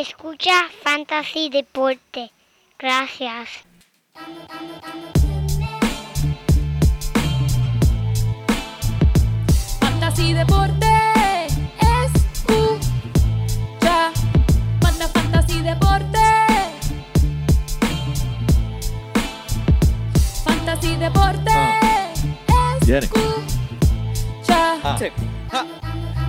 Escucha Fantasy Deporte. Gracias. Fantasy Deporte. Escucha. Manda Fantasy Deporte. Fantasy Deporte. Viene. Escucha.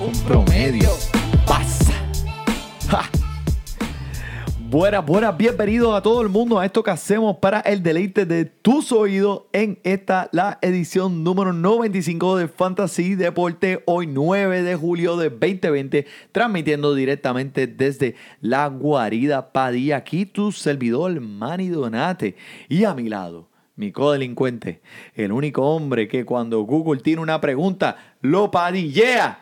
un promedio. Pasa. Buenas, buenas, bienvenidos a todo el mundo a esto que hacemos para el deleite de tus oídos en esta, la edición número 95 de Fantasy Deporte, hoy 9 de julio de 2020, transmitiendo directamente desde la guarida Padilla, aquí tu servidor Manny Donate, y a mi lado, mi codelincuente, el único hombre que cuando Google tiene una pregunta, lo padillea,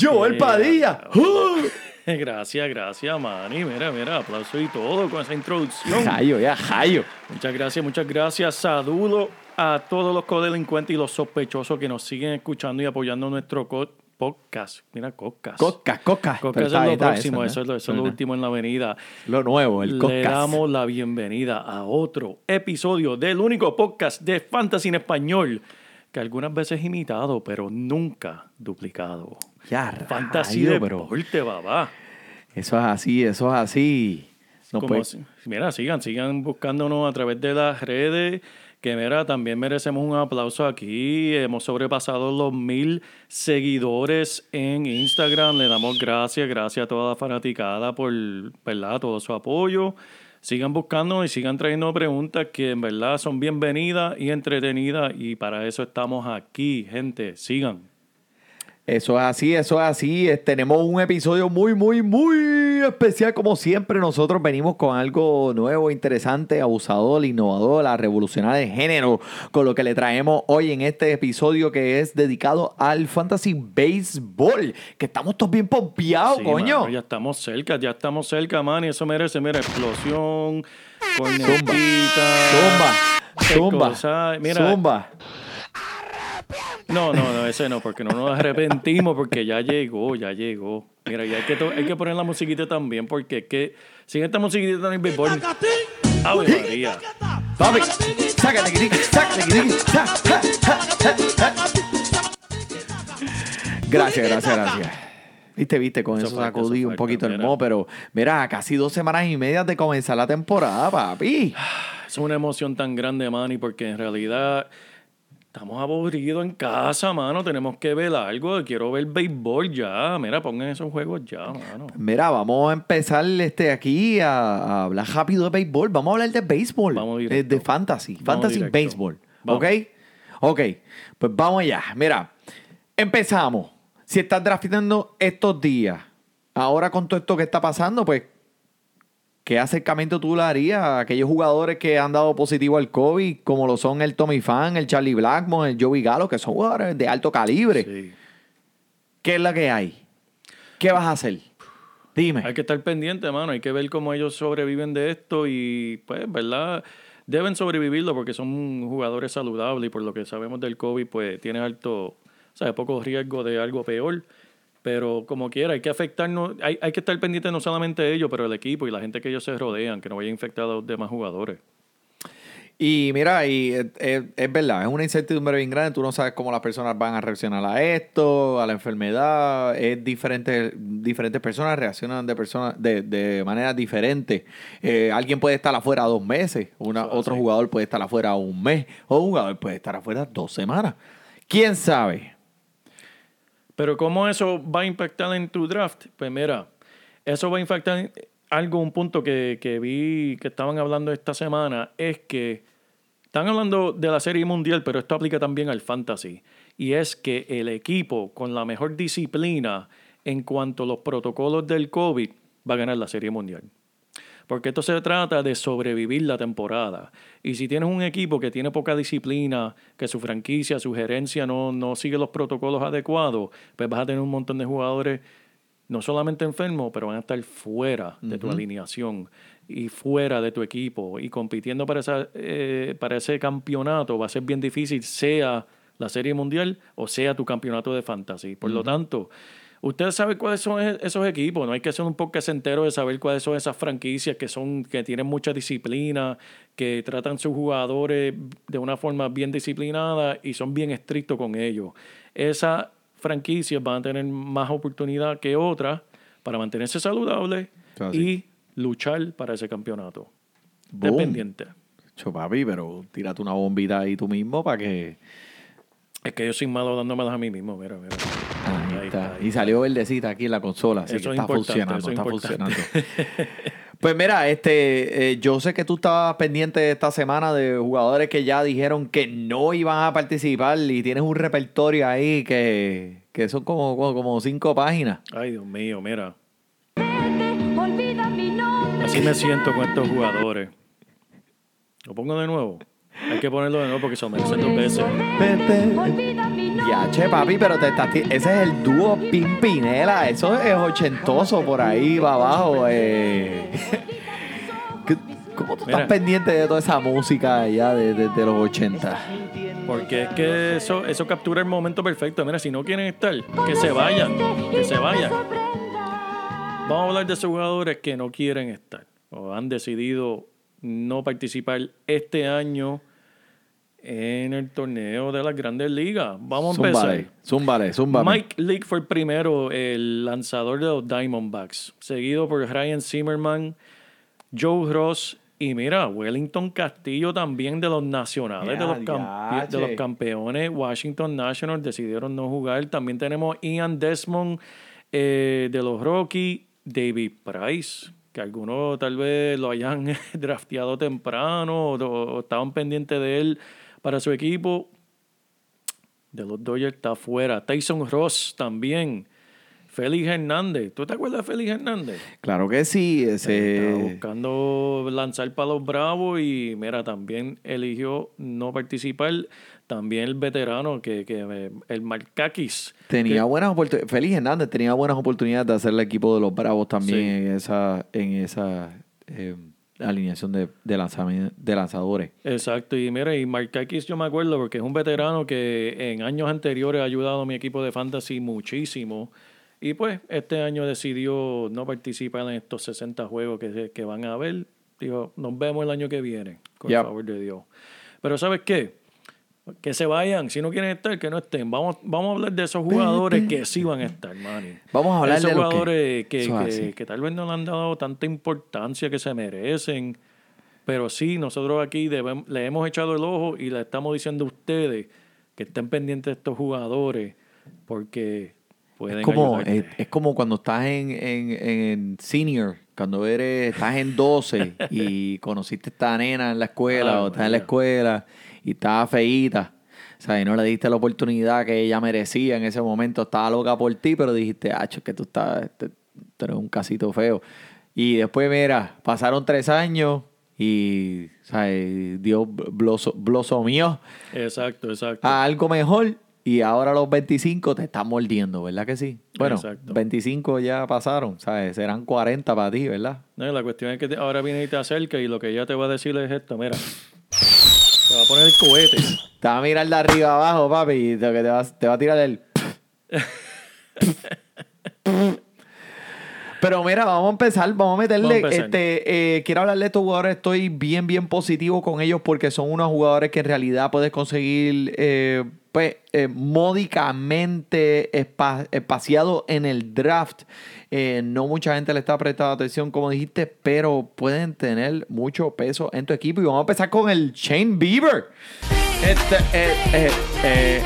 Joel Eh, Padilla. ¡Uh! Gracias, gracias, Manny. Mira, mira, aplauso y todo con esa introducción. Jayo, ya, Jayo. Muchas gracias, muchas gracias. Saludo a todos los codelincuentes y los sospechosos que nos siguen escuchando y apoyando nuestro co- podcast. Mira, podcast. Coca, coca. Podcast Pero es lo próximo, ¿no? eso, es lo, eso es lo último en la avenida. Lo nuevo, el Le podcast. damos la bienvenida a otro episodio del único podcast de Fantasy en español que algunas veces imitado, pero nunca duplicado. Ya, Fantasy rayo, Deporte, babá. Eso es así, eso es así. No Como mira, sigan, sigan buscándonos a través de las redes. Que mira, también merecemos un aplauso aquí. Hemos sobrepasado los mil seguidores en Instagram. Le damos gracias, gracias a toda la fanaticada por ¿verdad? todo su apoyo. Sigan buscando y sigan trayendo preguntas que en verdad son bienvenidas y entretenidas. Y para eso estamos aquí, gente. Sigan. Eso es así, eso es así. Eh, Tenemos un episodio muy, muy, muy especial. Como siempre, nosotros venimos con algo nuevo, interesante, abusador, innovador, a revolucionar el género. Con lo que le traemos hoy en este episodio que es dedicado al Fantasy Baseball. Que estamos todos bien pompeados, Sí, coño. mano, ya estamos cerca, ya estamos cerca, man. Y eso merece, mira, explosión, Zumba, cornetita. zumba, zumba, cosa. Mira, zumba. No, no, no, ese no, porque no nos arrepentimos, porque ya llegó, ya llegó. Mira, y hay que, hay que poner la musiquita también, porque es que sin esta musiquita en el béisbol. ¡Ave María! Papi. Gracias, gracias, gracias. Viste, viste, con Eso sacudí un poquito el mo, pero mira, casi dos semanas y media de comenzar la temporada, papi. Es una emoción tan grande, Manny, porque en realidad estamos aburridos en casa, mano. Tenemos que ver algo. Quiero ver béisbol ya. Mira, pongan esos juegos ya, mano. Mira, vamos a empezar este aquí a, a hablar rápido de béisbol. Vamos a hablar de béisbol. Vamos directo. de fantasy. Vamos fantasy directo. béisbol. Vamos. ¿Ok? Ok. Pues vamos allá. Mira, empezamos. Si estás draftando estos días, ahora con todo esto que está pasando, pues, ¿qué acercamiento tú le harías a aquellos jugadores que han dado positivo al COVID, como lo son el Tommy Fan, el Charlie Blackmon, el Joey Gallo, que son jugadores de alto calibre? Sí. ¿Qué es la que hay? ¿Qué vas a hacer? Dime. Hay que estar pendiente, mano. Hay que ver cómo ellos sobreviven de esto y, pues, ¿verdad? Deben sobrevivirlo porque son jugadores saludables y por lo que sabemos del COVID, pues, tiene alto, o sea, poco riesgo de algo peor. Pero como quiera, hay que afectarnos, hay, hay que estar pendiente no solamente de ellos, pero el equipo y la gente que ellos se rodean, que no vaya a infectar a los demás jugadores. Y mira, y es, es- es verdad, es una incertidumbre bien grande. Tú no sabes cómo las personas van a reaccionar a esto, a la enfermedad. Es diferente, diferentes personas reaccionan de personas de, de manera diferente. Eh, alguien puede estar afuera dos meses, una, otro jugador puede estar afuera un mes, o un jugador puede estar afuera dos semanas. ¿Quién sabe? Pero ¿cómo eso va a impactar en tu draft? Pues mira, eso va a impactar en algo, un punto que, que vi que estaban hablando esta semana, es que están hablando de la Serie Mundial, pero esto aplica también al Fantasy. Y es que el equipo con la mejor disciplina en cuanto a los protocolos del COVID va a ganar la Serie Mundial. Porque esto se trata de sobrevivir la temporada. Y si tienes un equipo que tiene poca disciplina, que su franquicia, su gerencia no, no sigue los protocolos adecuados, pues vas a tener un montón de jugadores no solamente enfermos, pero van a estar fuera de tu alineación y fuera de tu equipo y compitiendo para, esa, eh, para ese campeonato va a ser bien difícil, sea la Serie Mundial o sea tu campeonato de fantasy. Por lo tanto, Ustedes saben cuáles son e- esos equipos, no hay que ser un poco entero de saber cuáles son esas franquicias que son que tienen mucha disciplina, que tratan sus jugadores de una forma bien disciplinada y son bien estrictos con ellos. Esas franquicias van a tener más oportunidad que otras para mantenerse saludables Así. y luchar para ese campeonato. Boom. Dependiente. Cho, papi, pero tírate una bombita ahí tú mismo para que. Es que yo soy malo dándomelas a mí mismo, mira, mira. Ahí, Ahí está. está, ahí Y salió verdecita aquí en la consola, así Eso que es está funcionando, eso está importante. funcionando. pues mira, este, eh, yo sé que tú estabas pendiente esta semana de jugadores que ya dijeron que no iban a participar y tienes un repertorio ahí que, que son como, como, como cinco páginas. Ay, Dios mío, mira. Así me siento con estos jugadores. ¿Lo pongo de nuevo? Hay que ponerlo de nuevo porque se lo merecen dos veces. Olvida mi nombre. Ya, che, papi, pero te estás ese es el dúo Pimpinela. Eso es ochentoso por ahí, va abajo. Eh. ¿Qué- ¿Cómo tú Mira. estás pendiente de toda esa música allá de, de- de los 80? Porque es que eso, eso captura el momento perfecto. Mira, si no quieren estar, que se vayan. Que se vayan. Vamos a hablar de esos jugadores que no quieren estar o han decidido no participar este año en el torneo de las grandes ligas. Vamos a empezar. Zúmbale, zúmbale, zúmbale. Mike Leake fue el primero, el lanzador de los Diamondbacks, seguido por Ryan Zimmerman, Joe Ross y mira, Wellington Castillo también de los nacionales, de los, Ya, campe- de diache. los campeones. Washington Nationals decidieron no jugar. También tenemos Ian Desmond eh, de los Rockies, David Price, que algunos tal vez lo hayan drafteado temprano o, o estaban pendientes de él para su equipo de los Dodgers está afuera. Tyson Ross también. Félix Hernández. ¿Tú te acuerdas de Félix Hernández? Claro que sí. Estaba buscando lanzar para los Bravos y mira, también eligió no participar. También el veterano, que, que eh, el Markakis. Tenía que- buenas oportunidades. Félix Hernández tenía buenas oportunidades de hacer el equipo de los Bravos también Sí. en esa, en esa eh, alineación de, de, de lanzadores. Exacto, y mira, y Markakis yo me acuerdo porque es un veterano que en años anteriores ha ayudado a mi equipo de fantasy muchísimo. Y pues este año decidió no participar en estos 60 juegos que, que van a haber. Dijo, nos vemos el año que viene, con Yep. el favor de Dios. Pero ¿sabes qué? Que se vayan, si no quieren estar, que no estén. Vamos, vamos a hablar de esos jugadores que sí van a estar, Manny. Vamos a hablar Esos de los jugadores que, que- tal vez no le han dado tanta importancia que se merecen. Pero sí, nosotros aquí le hemos echado el ojo y le estamos diciendo a ustedes que estén pendientes de estos jugadores porque pueden Es como, es, es como cuando estás en, en, en senior, cuando eres, estás en 12 y conociste a esta nena en la escuela Ah, o estás en la escuela y estaba feíta. O sea, y no le diste la oportunidad que ella merecía en ese momento. Estaba loca por ti, pero dijiste, ah, es que tú, estás, tú tú eres un casito feo. Y después, mira, pasaron tres años y, ¿sabes? Dios bloso- blosomió Exacto, exacto. a algo mejor y ahora los 25 te están mordiendo, ¿verdad que sí? Bueno, Exacto. 25 ya pasaron, ¿sabes? Serán 40 para ti, ¿verdad? No, la cuestión es que te- ahora viene y te acerca y lo que ella te va a decir es esto, mira. Te va a poner el cohete. Te va a mirar de arriba abajo, papi, y te, que te, va, te va a tirar el... Pero mira, vamos a empezar, vamos a meterle. Vamos a empezar. Este, eh, quiero hablarle de estos jugadores. Estoy bien, bien positivo con ellos porque son unos jugadores que en realidad puedes conseguir, eh, pues, eh, módicamente espa- espaciado en el draft. Eh, no mucha gente le está prestando atención, como dijiste, pero pueden tener mucho peso en tu equipo. Y vamos a empezar con el Shane Bieber. Este, eh,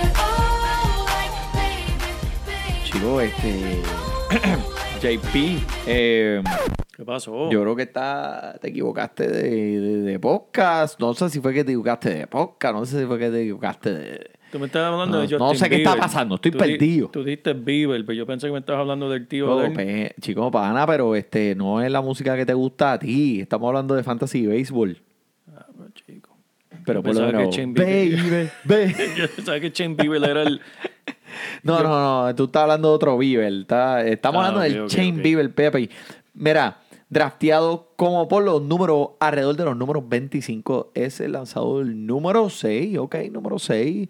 chico, este. JP, eh, ¿Qué pasó? yo creo que está, te equivocaste de, de- de podcast. No sé si fue que te equivocaste de podcast, no sé si fue que te equivocaste de, Tú me estás hablando No, de no sé qué está pasando, estoy Tú di- perdido. Tú diste Bieber, pero yo pensé que me estabas hablando del tío Oh, de pe- chico, pana, pero este no es la música que te gusta a ti. Estamos hablando de fantasy baseball. Ah, pues, chico. Pero por lo que menos, Shane baby. Yo pensaba que Shane Bieber era el... No, no, no, tú estás hablando de otro Bieber. está- estamos Ah, hablando del ok, Chain ok. Bieber, Pepe. Mira, drafteado como por los números, alrededor de los números 25, es el lanzador número 6, ok, número 6.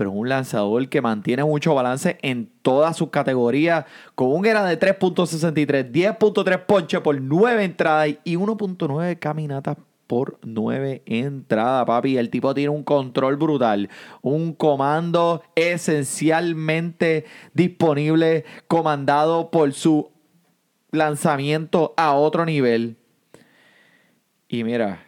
Pero es un lanzador que mantiene mucho balance en todas sus categorías, con un era de 3.63, 10.3 ponche por 9 entradas y 1.9 caminatas por 9 entradas, papi. El tipo tiene un control brutal, un comando esencialmente disponible, comandado por su lanzamiento a otro nivel. Y mira,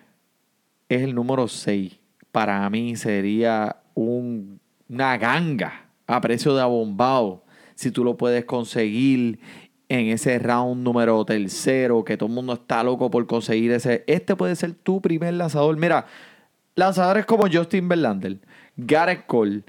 es el número 6. Para mí sería un- una ganga a precio de abombado. Si tú lo puedes conseguir en ese round número tercero, que todo el mundo está loco por conseguir ese. Este puede ser tu primer lanzador. Mira, lanzadores como Justin Verlander, Gareth Cole,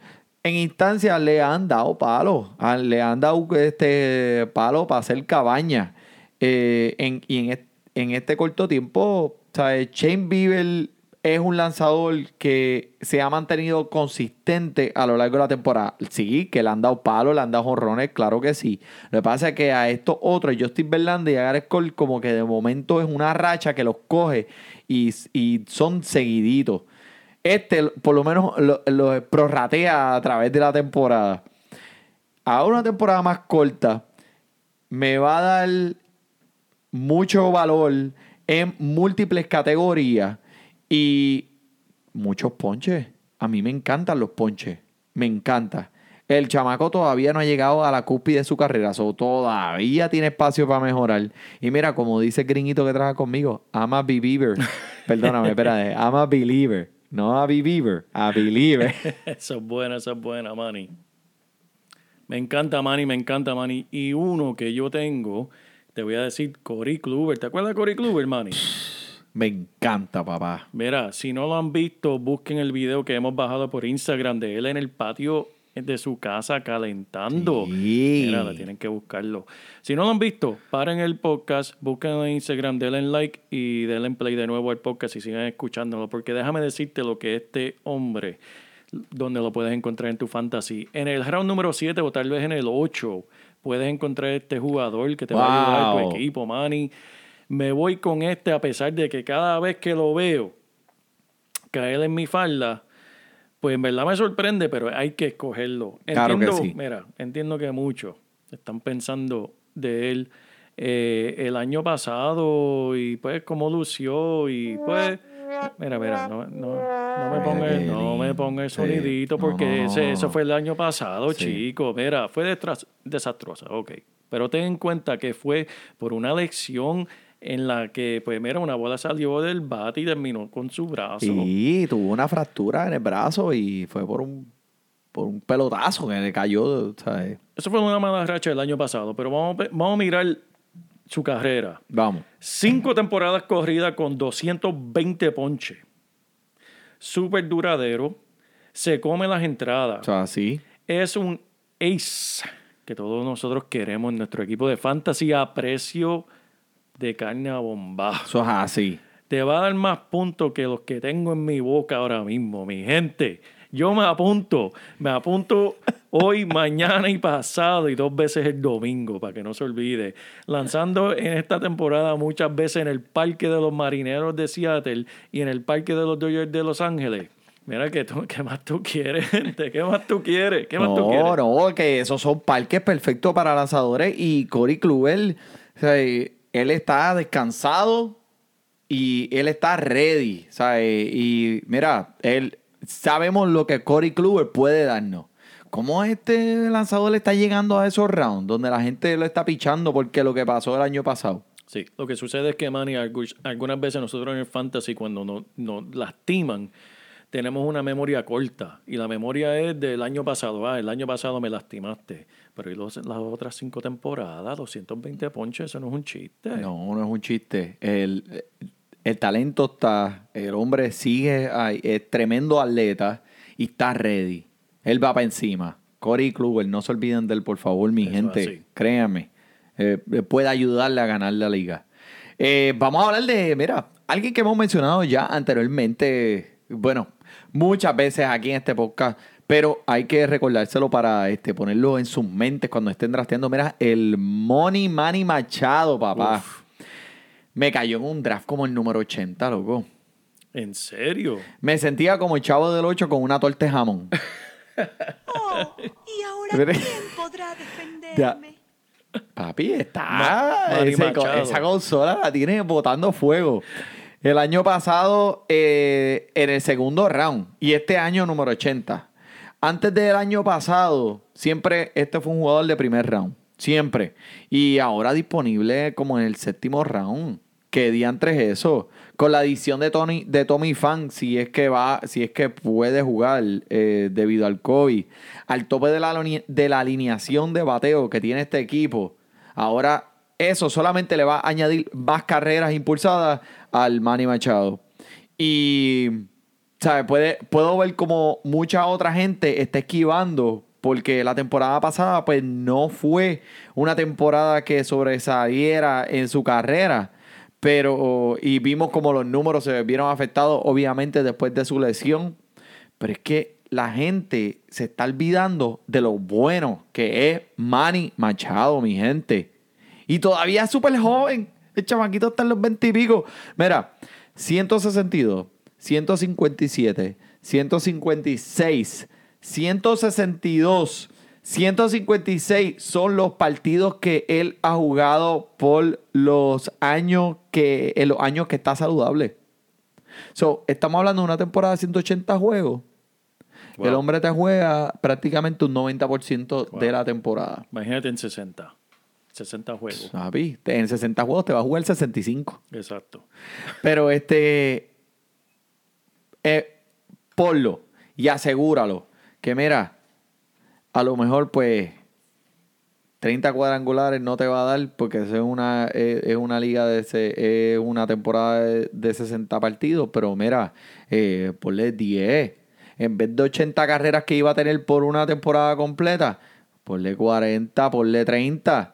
en instancias le han dado palo. Le han dado este palo para hacer cabaña. Eh, en, y en, en este corto tiempo, ¿sabes? Shane Bieber es un lanzador que se ha mantenido consistente a lo largo de la temporada. Sí, que le han dado palo, le han dado jonrones, claro que sí. Lo que pasa es que a estos otros, Justin Verlander y Gareth Cole, como que de momento es una racha que los coge y, y son seguiditos. Este, por lo menos, lo, lo prorratea a través de la temporada. Ahora una temporada más corta me va a dar mucho valor en múltiples categorías y muchos ponches. A mí me encantan los ponches. Me encanta. El chamaco todavía no ha llegado a la cúspide de su carrera. So, todavía tiene espacio para mejorar. Y mira, como dice el gringuito que trabaja conmigo, I'm a believer. Perdóname, espérate. I'm a believer. No a believer, a believer. Esa es buena, esa es buena, Manny. Me encanta, Manny, me encanta, Manny. Y uno que yo tengo, te voy a decir, Cory Kluber. ¿Te acuerdas de Cory Kluber, Manny? Me encanta, papá. Mira, si no lo han visto, busquen el video que hemos bajado por Instagram de él en el patio de su casa calentando. Sí. Mira, la tienen que buscarlo. Si no lo han visto, paren el podcast, busquen en Instagram, denle en like y denle en play de nuevo al podcast y sigan escuchándolo. Porque déjame decirte lo que este hombre, donde lo puedes encontrar en tu fantasy. En el round número 7 o tal vez en el 8, puedes encontrar este jugador que te va a ayudar a tu equipo, Manny. Me voy con este a pesar de que cada vez que lo veo caer en mi falda, pues en verdad me sorprende, pero hay que escogerlo. Claro que Entiendo, sí. mira, entiendo que muchos están pensando de él eh, el año pasado y pues cómo lució y pues mira, mira, no, no, no me ponga, el- no me ponga el sonidito porque ese- eso fue el año pasado, Sí. chico. Mira, fue desastrosa, ok. Pero ten en cuenta que fue por una lección en la que, pues mira, una bola salió del bate y terminó con su brazo. Sí, tuvo una fractura en el brazo y fue por un, por un pelotazo que le cayó, ¿sabes? Eso fue una mala racha el año pasado, pero vamos, a- vamos a mirar su carrera. Vamos. Cinco temporadas corridas con 220 ponches. Súper duradero. Se come las entradas. O sea, sí. Es un ace que todos nosotros queremos en nuestro equipo de fantasy a precio de carne a bombazo. Eso es así. Te va a dar más puntos que los que tengo en mi boca ahora mismo, mi gente. Yo me apunto, me apunto hoy, mañana y pasado y dos veces el domingo, para que no se olvide. Lanzando en esta temporada muchas veces en el Parque de los Marineros de Seattle y en el Parque de los Dodgers de Los Ángeles. Mira, que tú- ¿qué más tú quieres, gente? ¿Qué más tú quieres? ¿Qué más tú No, quieres? no, que esos son parques perfectos para lanzadores y Cory Kluber, o sea, él está descansado y él está ready. Y mira, él sabemos lo que Cory Kluber puede darnos. ¿Cómo este lanzador le está llegando a esos rounds donde la gente lo está pichando porque lo que pasó el año pasado? Sí, lo que sucede es que, Manny, algu- algunas veces nosotros en el fantasy, cuando nos, nos lastiman, tenemos una memoria corta. Y la memoria es del año pasado. Ah, el año pasado me lastimaste. Pero ¿y los- las otras cinco temporadas? 220 ponches, eso no es un chiste. No, no es un chiste. El, el talento está, el hombre sigue ahí, es tremendo atleta y está ready. Él va para encima. Corey Kluber, no se olviden de él, por favor, mi Eso gente. así. Créanme. Eh, puede ayudarle a ganar la liga. Eh, vamos a hablar de, mira, alguien que hemos mencionado ya anteriormente, bueno, muchas veces aquí en este podcast, pero hay que recordárselo para este, ponerlo en sus mentes cuando estén drafteando. Mira, el Money Manny Machado, papá. Uf. Me cayó en un draft como el número 80, loco. ¿En serio? Me sentía como el chavo del 8 con una torta de jamón. Oh, ¿y ahora Pero- quién podrá defenderme? Papi, está. Ese- esa consola la tiene botando fuego. El año pasado, eh, en el segundo round, y este año número 80. Antes del año pasado, siempre este fue un jugador de primer round. Siempre. Y ahora disponible como en el séptimo round. ¿Qué diantres es eso? Con la adición de Tony, de Tommy Fan, si es que va, si es que puede jugar eh, debido al COVID, al tope de la, de la alineación de bateo que tiene este equipo. Ahora, eso solamente le va a añadir más carreras impulsadas al Manny Machado. Y ¿sabes? Puede, puedo ver como mucha otra gente está esquivando porque la temporada pasada pues no fue una temporada que sobresaliera en su carrera. Pero, y vimos como los números se vieron afectados, obviamente, después de su lesión. Pero es que la gente se está olvidando de lo bueno que es Manny Machado, mi gente. Y todavía es súper joven. El chamaquito está en los 20 y pico. Mira, 162, 157, 156, 162, 156 son los partidos que él ha jugado por los años que, en los años que está saludable. So, estamos hablando de una temporada de 180 juegos. Wow. El hombre te juega prácticamente un 90% de la temporada. Imagínate en 60. 60 juegos. En 60 juegos te va a jugar 65. Exacto. Pero este. Eh, ponlo y asegúralo. Que mira, a lo mejor pues 30 cuadrangulares no te va a dar porque es una, es una liga de es una temporada de, de 60 partidos. Pero mira, eh, ponle 10. En vez de 80 carreras que iba a tener por una temporada completa, ponle 40, ponle 30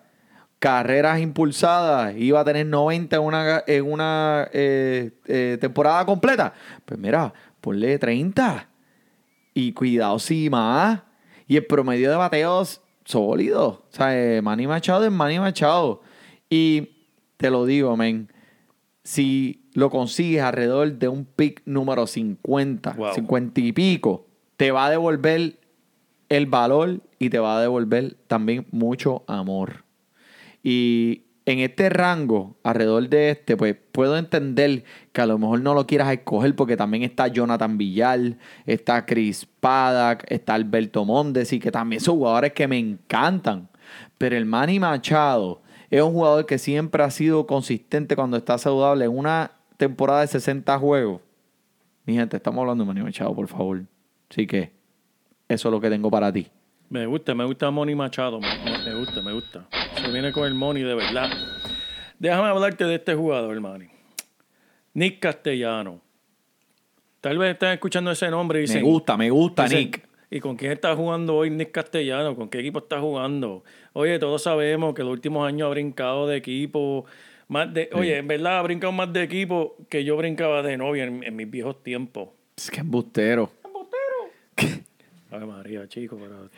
carreras impulsadas, iba a tener 90 en una, en una eh, eh, temporada completa. Pues mira, ponle 30. Y cuidado si más. Y el promedio de bateos sólido. O sea, eh, Manny Machado es Manny Machado. Y te lo digo, men. Si lo consigues alrededor de un pick número 50, Wow. 50 y pico, te va a devolver el valor y te va a devolver también mucho amor. Y en este rango, alrededor de este, pues puedo entender que a lo mejor no lo quieras escoger porque también está Jonathan Villar, está Chris Paddock, está Alberto Mondes y que también son jugadores que me encantan. Pero el Manny Machado es un jugador que siempre ha sido consistente cuando está saludable en una temporada de 60 juegos. Mi gente, estamos hablando de Manny Machado, por favor. Así que eso es lo que tengo para ti. Me gusta, me gusta Money Machado. Me gusta, me gusta. Se viene con el Money de verdad. Déjame hablarte de este jugador, Manny. Nick Castellano. Tal vez están escuchando ese nombre y Me dicen... gusta, me gusta, dicen, Nick. ¿Y con quién está jugando hoy Nick Castellano? ¿Con qué equipo está jugando? Oye, todos sabemos que los últimos años ha brincado de equipo. Más de, Oye, en verdad ha brincado más de equipo que yo brincaba de novia en, en mis viejos tiempos. Es que embustero. Ay, María, chico, pero...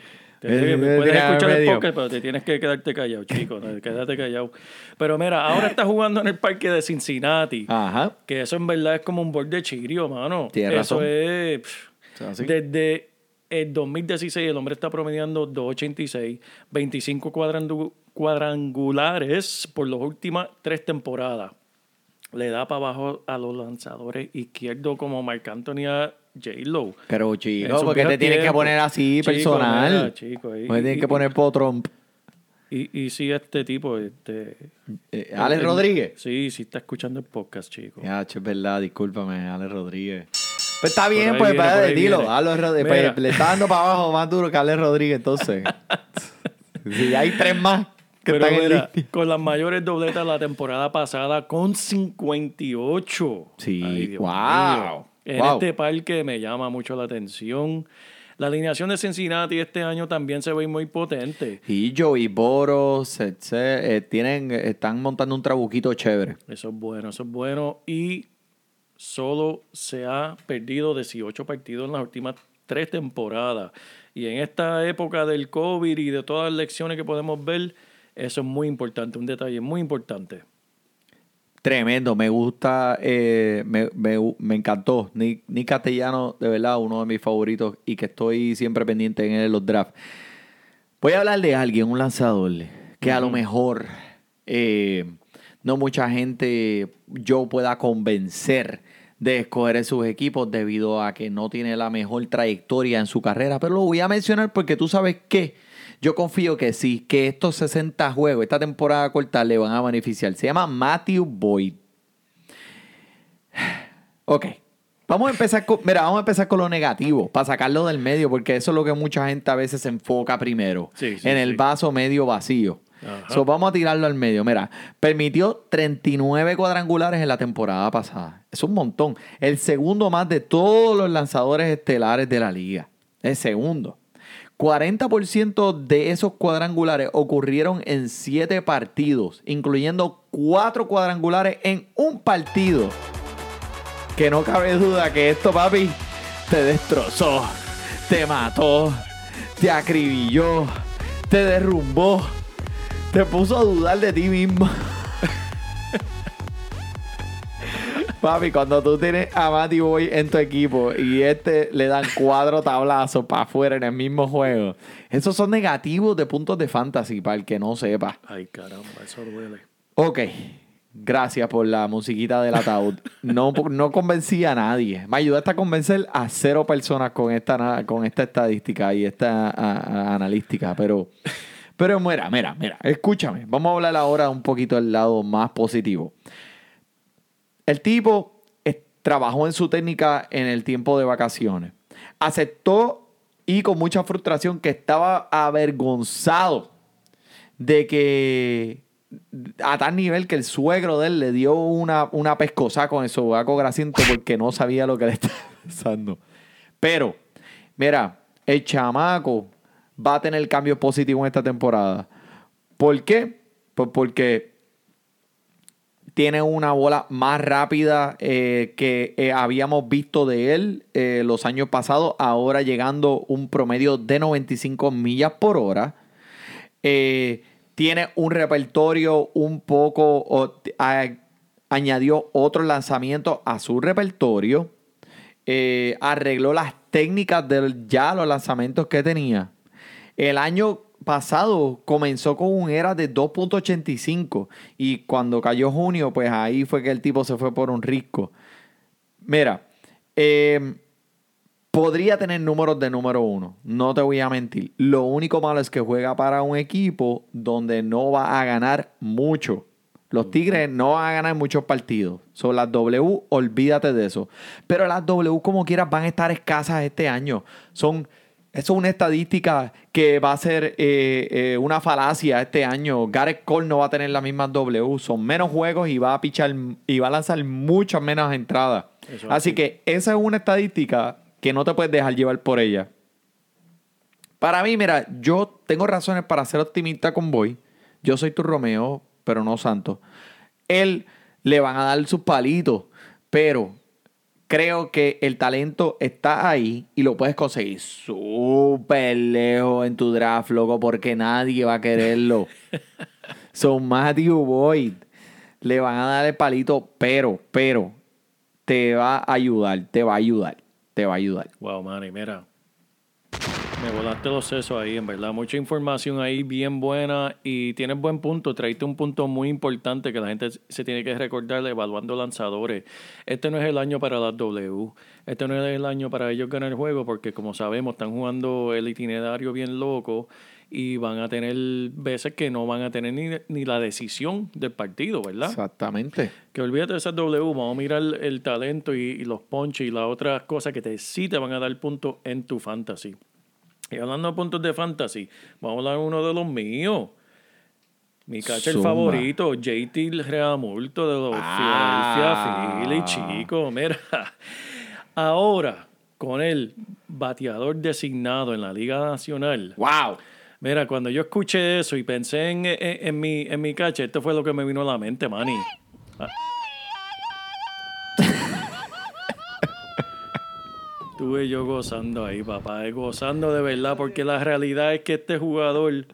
Eh, puedes escuchar el podcast, pero te tienes que quedarte callado, chico. Quédate callado. Pero mira, ahora está jugando en el parque de Cincinnati. Ajá. Que eso en verdad es como un borde de chirio, mano. Tienes eso razón. es... pff. Desde el 2016 el hombre está promediando 2.86, 25 cuadrandu- cuadrangulares por las últimas tres temporadas. Le da para abajo a los lanzadores izquierdos como Marc Anthony J-Lo. Pero chico, su ¿por qué te tienes que poner así Chico, personal? mira, chico, y- ¿Por y- que poner po Trump? Y, y sí, este tipo, este... Eh, Alex el- Rodríguez. Sí, sí está escuchando el podcast, chico. Ya, es verdad, discúlpame, Alex Rodríguez. Pues está Por bien, pues, por ahí dilo. Alex Rodríguez. Pues, le está dando para abajo más duro que Alex Rodríguez, entonces. si hay tres más que Pero mira, con las mayores dobletas la temporada pasada con 58. Sí, Ay, wow, mío. En wow. este parque me llama mucho la atención. La alineación de Cincinnati este año también se ve muy potente. Y Joey Boros, eh, tienen, están montando un trabuquito chévere. Eso es bueno, eso es bueno. Y solo se ha perdido 18 partidos en las últimas tres temporadas. Y en esta época del COVID y de todas las lecciones que podemos ver, eso es muy importante, un detalle muy importante. Tremendo, me gusta, eh, me, me- me encantó. Nick, Nick Castellano, de verdad, uno de mis favoritos y que estoy siempre pendiente en él en los drafts. Voy a hablar de alguien, un lanzador, que a lo mejor eh, no mucha gente yo pueda convencer de escoger en sus equipos debido a que no tiene la mejor trayectoria en su carrera. Pero lo voy a mencionar porque tú sabes que yo confío que sí, que estos 60 juegos, esta temporada corta, le van a beneficiar. Se llama Matthew Boyd. Ok. Vamos a empezar con, mira, vamos a empezar con lo negativo, para sacarlo del medio, porque eso es lo que mucha gente a veces se enfoca primero, Sí, sí, en el sí. vaso medio vacío. So, vamos a tirarlo al medio. Mira, permitió 39 cuadrangulares en la temporada pasada. Es un montón. El segundo más de todos los lanzadores estelares de la liga. El segundo. 40% de esos cuadrangulares ocurrieron en 7 partidos, incluyendo 4 cuadrangulares en un partido. Que no cabe duda que esto, papi, te destrozó, te mató, te acribilló, te derrumbó, te puso a dudar de ti mismo. Papi, cuando tú tienes a Matty Boy en tu equipo y este le dan cuatro tablazos para afuera en el mismo juego, esos son negativos de puntos de fantasy, para el que no sepa. Ay, caramba, eso duele. Ok, gracias por la musiquita del ataúd. No, no convencí a nadie. Me ayudaste a convencer a cero personas con esta, con esta estadística y esta a- a- analística, pero, pero mira, mira, mira, escúchame. Vamos a hablar ahora un poquito del lado más positivo. El tipo eh, trabajó en su técnica en el tiempo de vacaciones. Aceptó y con mucha frustración que estaba avergonzado de que a tal nivel que el suegro de él le dio una, una pescosa con el sobaco grasiento porque no sabía lo que le estaba pasando. Pero, mira, el chamaco va a tener cambios positivos en esta temporada. ¿Por qué? Pues porque tiene una bola más rápida eh, que eh, habíamos visto de él eh, los años pasados, ahora llegando un promedio de 95 millas por hora. Tiene un repertorio un poco, o- añadió otro lanzamiento a su repertorio, arregló las técnicas de ya los lanzamientos que tenía. El año pasado comenzó con un era de 2.85 y cuando cayó junio, pues ahí fue que el tipo se fue por un risco. Mira, eh, podría tener números de número uno, no te voy a mentir. Lo único malo es que juega para un equipo donde no va a ganar mucho. Los Tigres no van a ganar muchos partidos. Son las W, olvídate de eso. Pero las W, como quieras, van a estar escasas este año. Son, eso es una estadística que va a ser eh, eh, una falacia este año. Gareth Cole no va a tener las mismas W. Son menos juegos y va a pichar y va a lanzar muchas menos entradas. Eso es Así así. que esa es una estadística que no te puedes dejar llevar por ella. Para mí, mira, yo tengo razones para ser optimista con Boy. Yo soy tu Romeo, pero no Santos. Él le van a dar sus palitos, pero creo que el talento está ahí y lo puedes conseguir súper lejos en tu draft, loco, porque nadie va a quererlo. Son Matthew Boyd. Le van a dar el palito, pero, pero, te va a ayudar, te va a ayudar, te va a ayudar. Wow, Manny, mira. Me volaste los sesos ahí, en verdad. Mucha información ahí bien buena y tienes buen punto. Traíste un punto muy importante que la gente se tiene que recordar evaluando lanzadores. Este no es el año para las W. Este no es el año para ellos ganar el juego porque, como sabemos, están jugando el itinerario bien loco y van a tener veces que no van a tener ni, ni la decisión del partido, ¿verdad? Exactamente. Que olvídate de esas W, vamos a mirar el talento y, y los ponches y las otras cosas que te, sí te van a dar puntos en tu fantasy. Y hablando de puntos de fantasy, vamos a hablar de uno de los míos. Mi catcher Zumba. favorito, JT Realmulto de los Ah. Philadelphia Phillies, chico. Mira, ahora, con el bateador designado en la Liga Nacional. ¡Wow! Mira, cuando yo escuché eso y pensé en, en, en mi, en mi cache, esto fue lo que me vino a la mente, Manny. Ah. Estuve yo gozando ahí, papá, eh, gozando de verdad, porque la realidad es que este jugador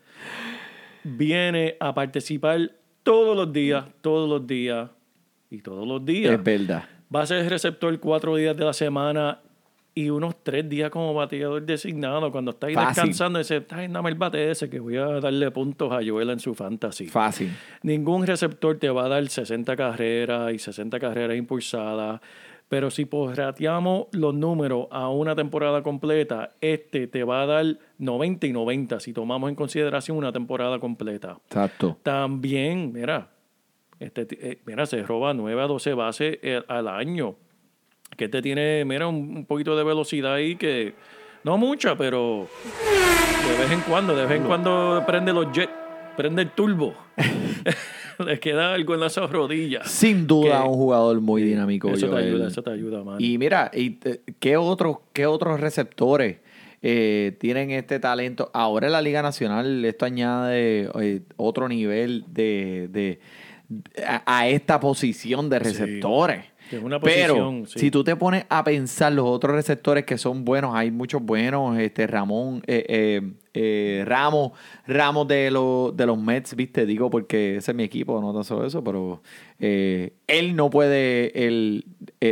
viene a participar todos los días, todos los días y todos los días. Es verdad. Va a ser receptor cuatro días de la semana y unos tres días como bateador designado. Cuando está ahí Fácil. descansando, dice, ay, dame el bate ese que voy a darle puntos a Joel en su fantasy. Fácil. Ningún receptor te va a dar 60 carreras y 60 carreras impulsadas. Pero si posrateamos los números a una temporada completa, este te va a dar 90 y 90 si tomamos en consideración una temporada completa. Exacto. También, mira, este, eh, mira, se roba 9 a 12 bases eh, al año. Que este tiene, mira, un, un poquito de velocidad ahí que no mucha, pero de vez en cuando, de vez en cuando prende los jets, prende el turbo. Le queda algo en las rodillas. Sin duda, Que- un jugador muy dinámico. Eso te ayuda, eso te ayuda, man. Y mira, y, eh, ¿qué, otros, ¿qué otros receptores eh, tienen este talento? Ahora en la Liga Nacional esto añade eh, otro nivel de, de- a, a esta posición de receptores. Es una Pero sí. si tú te pones a pensar los otros receptores que son buenos, hay muchos buenos, este Ramón, eh, eh, eh, Ramos, Ramos de, los de los Mets, viste, digo porque ese es mi equipo, no tan solo eso, pero él no puede él,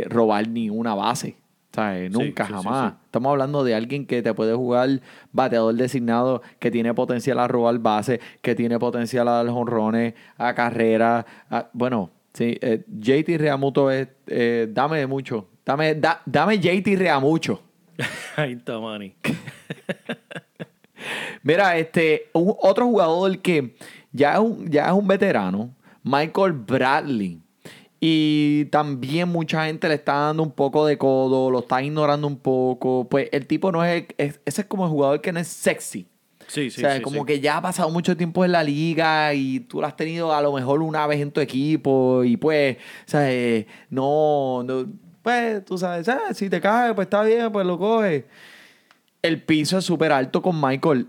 robar ni una base. ¿sabes? Nunca, sí, sí, jamás. Estamos hablando de alguien que te puede jugar bateador designado, que tiene potencial a robar base, que tiene potencial a dar jonrones, a carrera. a- bueno, sí, eh, JT Realmuto es, eh, dame de mucho. Dame, da- dame JT Realmucho. Ahí está, Manny. Mira, este, un- otro jugador que ya es, un, ya es un veterano, Michael Bradley. Y también mucha gente le está dando un poco de codo, lo está ignorando un poco. Pues el tipo no es, es- ese es como el jugador que no es sexy. Sí, sí, o sea, sí, como que ya ha pasado mucho tiempo en la liga y tú lo has tenido a lo mejor una vez en tu equipo y pues, o sea, eh, no, no, pues tú sabes, ah, si te cae, pues está bien, pues lo coges. El piso es súper alto con Michael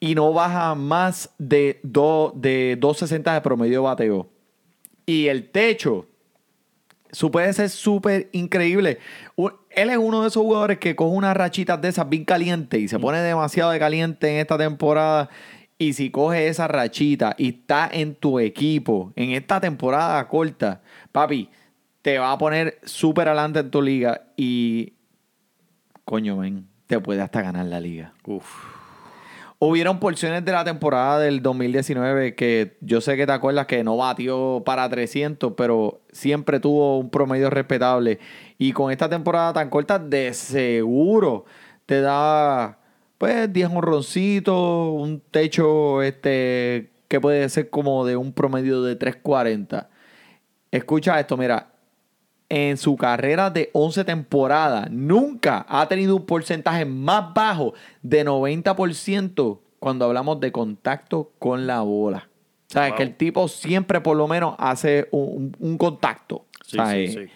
y no baja más de, do- de 2.60 de promedio de bateo. Y el techo, su puede ser súper increíble. Él es uno de esos jugadores que coge unas rachitas de esas bien calientes y se pone demasiado de caliente en esta temporada. Y si coge esa rachita y está en tu equipo en esta temporada corta, papi, te va a poner súper adelante en tu liga y, coño, men, te puede hasta ganar la liga. Uf. Hubieron porciones de la temporada del 2019 que yo sé que te acuerdas que no batió para 300, pero siempre tuvo un promedio respetable. Y con esta temporada tan corta, de seguro te da pues 10 honroncitos, un techo este que puede ser como de un promedio de 340. Escucha esto, mira, en su carrera de 11 temporadas nunca ha tenido un porcentaje más bajo de 90% cuando hablamos de contacto con la bola. O sea, Wow. que el tipo siempre por lo menos hace un, contacto. Sí, ¿sabes? sí, sí.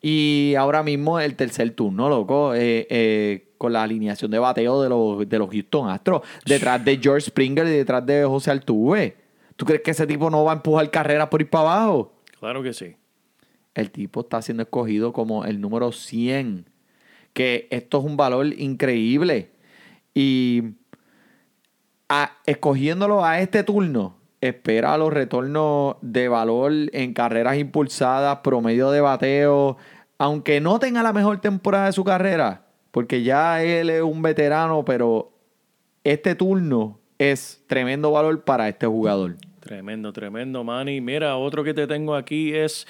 Y ahora mismo el tercer turno, loco, eh, eh, con la alineación de bateo de los, de los Houston Astros, detrás de George Springer y detrás de José Altuve. ¿Tú crees que ese tipo no va a empujar carreras por ir para abajo? Claro que sí. El tipo está siendo escogido como el número 100. Que esto es un valor increíble. Y a- escogiéndolo a este turno, espera los retornos de valor en carreras impulsadas, promedio de bateo. Aunque no tenga la mejor temporada de su carrera, porque ya él es un veterano, pero este turno es tremendo valor para este jugador. Tremendo, tremendo, Manny. Mira, otro que te tengo aquí es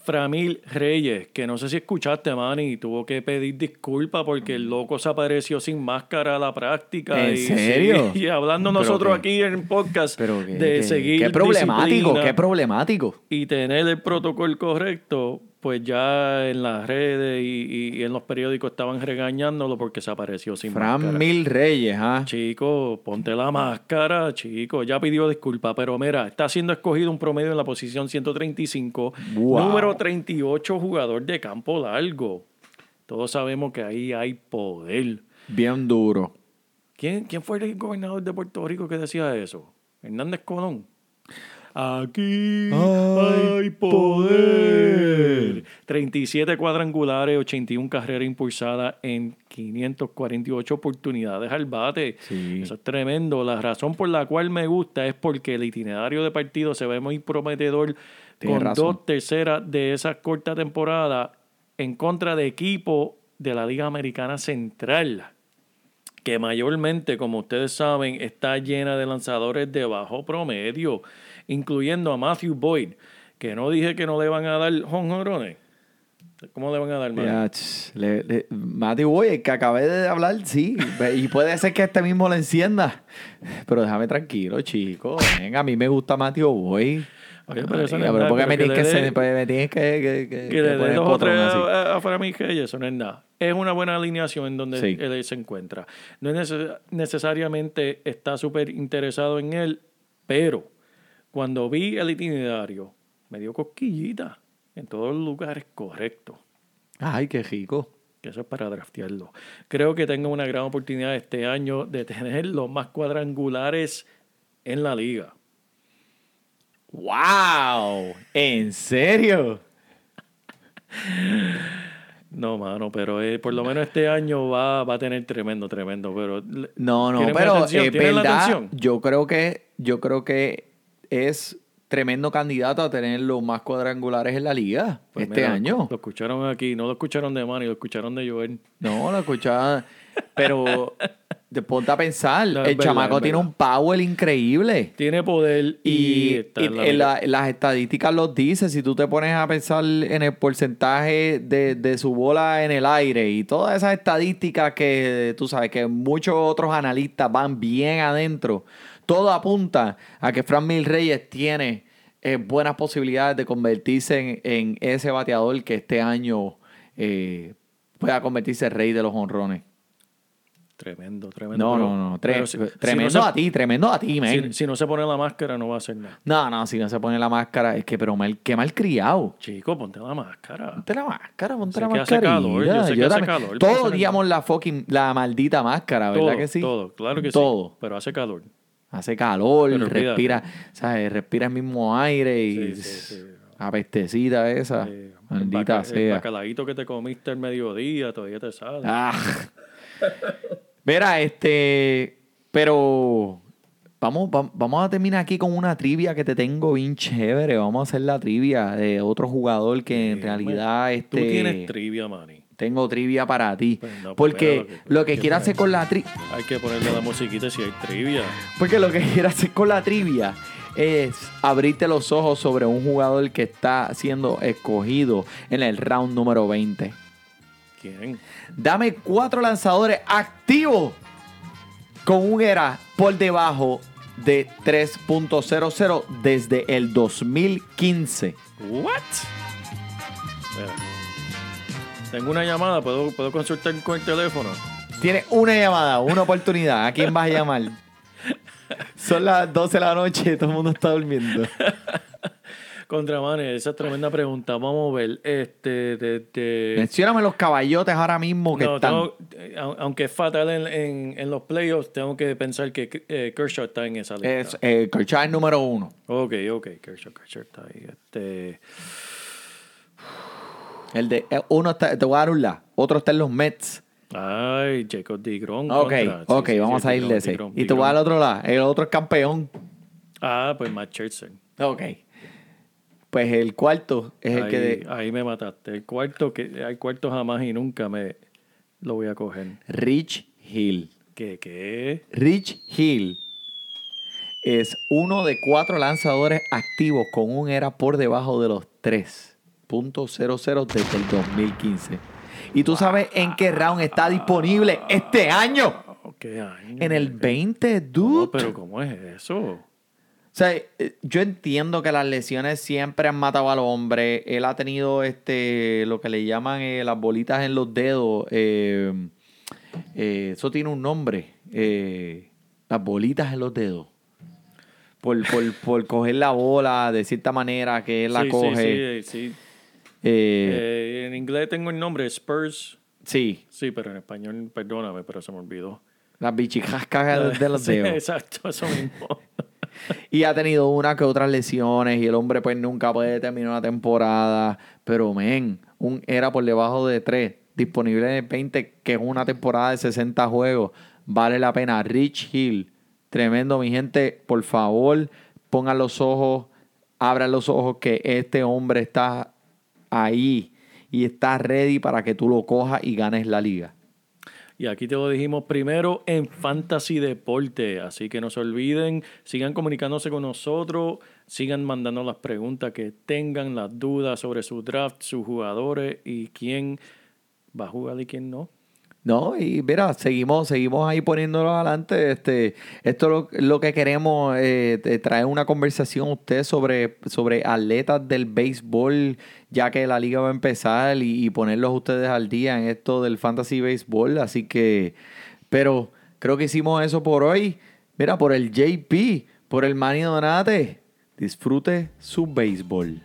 Framil Reyes, que no sé si escuchaste, Manny, tuvo que pedir disculpas porque el loco se apareció sin máscara a la práctica. ¿En y, serio? sí, y hablando nosotros qué- aquí en podcast Pero qué, de qué- seguir qué problemático, qué problemático. y tener el protocolo correcto, pues ya en las redes y, en los periódicos estaban regañándolo porque se apareció sin Fran máscara. Mil Reyes, ¿ah? Chico, ponte la máscara, chico. Ya pidió disculpas, pero mira, está siendo escogido un promedio en la posición 135, Wow. número 38 jugador de campo largo. Todos sabemos que ahí hay poder. Bien duro. ¿Quién, quién fue el gobernador de Puerto Rico que decía eso? Hernández Colón. Aquí Hay poder. 37 cuadrangulares, 81 carreras impulsadas en 548 oportunidades al bate. Sí. Eso es tremendo. La razón por la cual me gusta es porque el itinerario de partido se ve muy prometedor Tienes con razón. dos terceras de esa corta temporada en contra de equipos de la Liga Americana Central que mayormente, como ustedes saben, está llena de lanzadores de bajo promedio, incluyendo a Matthew Boyd, que no dije que no le van a dar jonjorones. ¿Cómo le van a dar, ch, le, le- Matty Boy, el que acabé de hablar, sí. Y puede ser que este mismo lo encienda. Pero déjame tranquilo, chico. Venga, a mí me gusta Matty Boy. Oye, pero eso no Ay, es pero nada, ¿por qué pero me que tienes que, le me tienes que, que, que- Que que le poner dos o tres afuera a mi y eso no es nada. Es una buena alineación en donde Sí. él se encuentra. No es neces- necesariamente está súper interesado en él, pero cuando vi el itinerario, me dio cosquillita en todos los lugares correctos. Ay, qué rico. que eso es para draftearlo. Creo que tengo una gran oportunidad este año de tener los más cuadrangulares en la liga. ¡Wow! ¿En serio? No, mano, pero eh, por lo menos este año va, va a tener tremendo, tremendo. Pero No, no, ¿Quieren mi pero es yo creo que yo creo que es tremendo candidato a tener los más cuadrangulares en la liga pues este mira, año. Lo escucharon aquí, no lo escucharon de Manny, lo escucharon de Joel. No, lo escuchaba, pero te ponte a pensar, No, el verdad, chamaco tiene un power increíble. Tiene poder y, Y, está y- en la en liga. la- las estadísticas los dice, si tú te pones a pensar en el porcentaje de, de su bola en el aire y todas esas estadísticas que tú sabes que muchos otros analistas van bien adentro, todo apunta a que Fran Mil Reyes tiene eh, buenas posibilidades de convertirse en, en ese bateador que este año eh, pueda convertirse en rey de los honrones. Tremendo, tremendo. No, pero- no, no, tre- si tremendo no se- a ti, tremendo a ti, man. Si, si no se pone la máscara, no va a hacer nada. No, no, si no se pone la máscara, es que, pero mal, qué mal criado. Chico, ponte la máscara. Ponte la máscara, ponte Sé la máscara. calor, yo sé que hace calor, Todos odiamos la fucking, la maldita máscara, ¿verdad Todo, que sí? todo, claro que Todo. sí. Pero hace calor. Hace calor, Pero respira, ¿sabes? Respira el mismo aire y Sí, sí, sí. apestecida esa. El Maldita El sea. bacalaíto que te comiste al mediodía todavía te sale. Ah. Mira, este, pero vamos, vam- vamos a terminar aquí con una trivia que te tengo bien chévere. Vamos a hacer la trivia de otro jugador que en realidad Tú este, tienes trivia, Manny. Tengo trivia para ti. Pues no, pues porque lo que, que- quiero hacer con la trivia, Hay que ponerle la musiquita si hay trivia. porque lo que quiero hacer con la trivia es abrirte los ojos sobre un jugador que está siendo escogido en el round número 20. ¿Quién? Dame cuatro lanzadores activos con un ERA por debajo de 3.00 desde el 2015. ¿What? Tengo una llamada, ¿puedo, puedo consultar con el teléfono. Tienes una llamada, una oportunidad. ¿A quién vas a llamar? Son las 12 de la noche, todo el mundo está durmiendo. Contra Manny, esa es tremenda pregunta. Vamos a ver. Este, de, de- Mencióname los caballotes ahora mismo que No, están. tengo- eh, au- aunque es fatal en, en- en los playoffs, tengo que pensar que eh, Kershaw está en esa lista. Es eh, Kershaw es número uno. Ok, ok, Kershaw, Kershaw está ahí. Este, El de, eh, uno está, te voy a dar un la, otro está en los Mets. ay, Jacob DeGrom. Ok, contra- ok, sí, vamos sí, a ir de ese. Y te voy a dar el DeGrom. otro lado, el otro es campeón. Ah, pues Matt Scherzer. Ok. Pues el cuarto es el que... de- ahí me mataste. El cuarto, que hay cuarto jamás y nunca me lo voy a coger. Rich Hill. ¿Qué? ¿Qué? Rich Hill es uno de cuatro lanzadores activos con un ERA por debajo de los 3.00 desde el 2015. ¿Y tú sabes en qué round está disponible este año? ¿Qué año? En el 20, No, dude. pero ¿cómo es eso? O sea, eh, yo entiendo que las lesiones siempre han matado al hombre. Él ha tenido este lo que le llaman eh, las bolitas en los dedos. eh, eh, eso tiene un nombre. las bolitas en los dedos. Por, por, por coger la bola de cierta manera que él la sí, coge. Sí, sí, sí. Eh, Eh, en inglés tengo el nombre Spurs. Sí, Sí, pero en español, perdóname, pero se me olvidó. las bichicascas de los Sí, dedos. exacto, eso mismo. Y ha tenido una que otras lesiones y el hombre pues nunca puede terminar una temporada. Pero, men, un era por debajo de 3, disponible en el 20, que es una temporada de 60 juegos. Vale la pena. Rich Hill, tremendo, mi gente. Por favor, pongan los ojos, abran los ojos que este hombre está ahí y está ready para que tú lo cojas y ganes la liga. Y aquí te lo dijimos primero en Fantasy Deporte. Así que no se olviden, sigan comunicándose con nosotros, sigan mandando las preguntas que tengan, las dudas sobre su draft, sus jugadores y quién va a jugar y quién no. No, y mira, seguimos, seguimos ahí poniéndolo adelante. Este, esto es lo, lo que queremos, eh, traer una conversación a usted sobre, sobre atletas del béisbol, ya que la liga va a empezar y, y ponerlos ustedes al día en esto del fantasy béisbol. Así que, pero creo que hicimos eso por hoy. Mira, por el JP, por el Manny Donate. Disfrute su béisbol.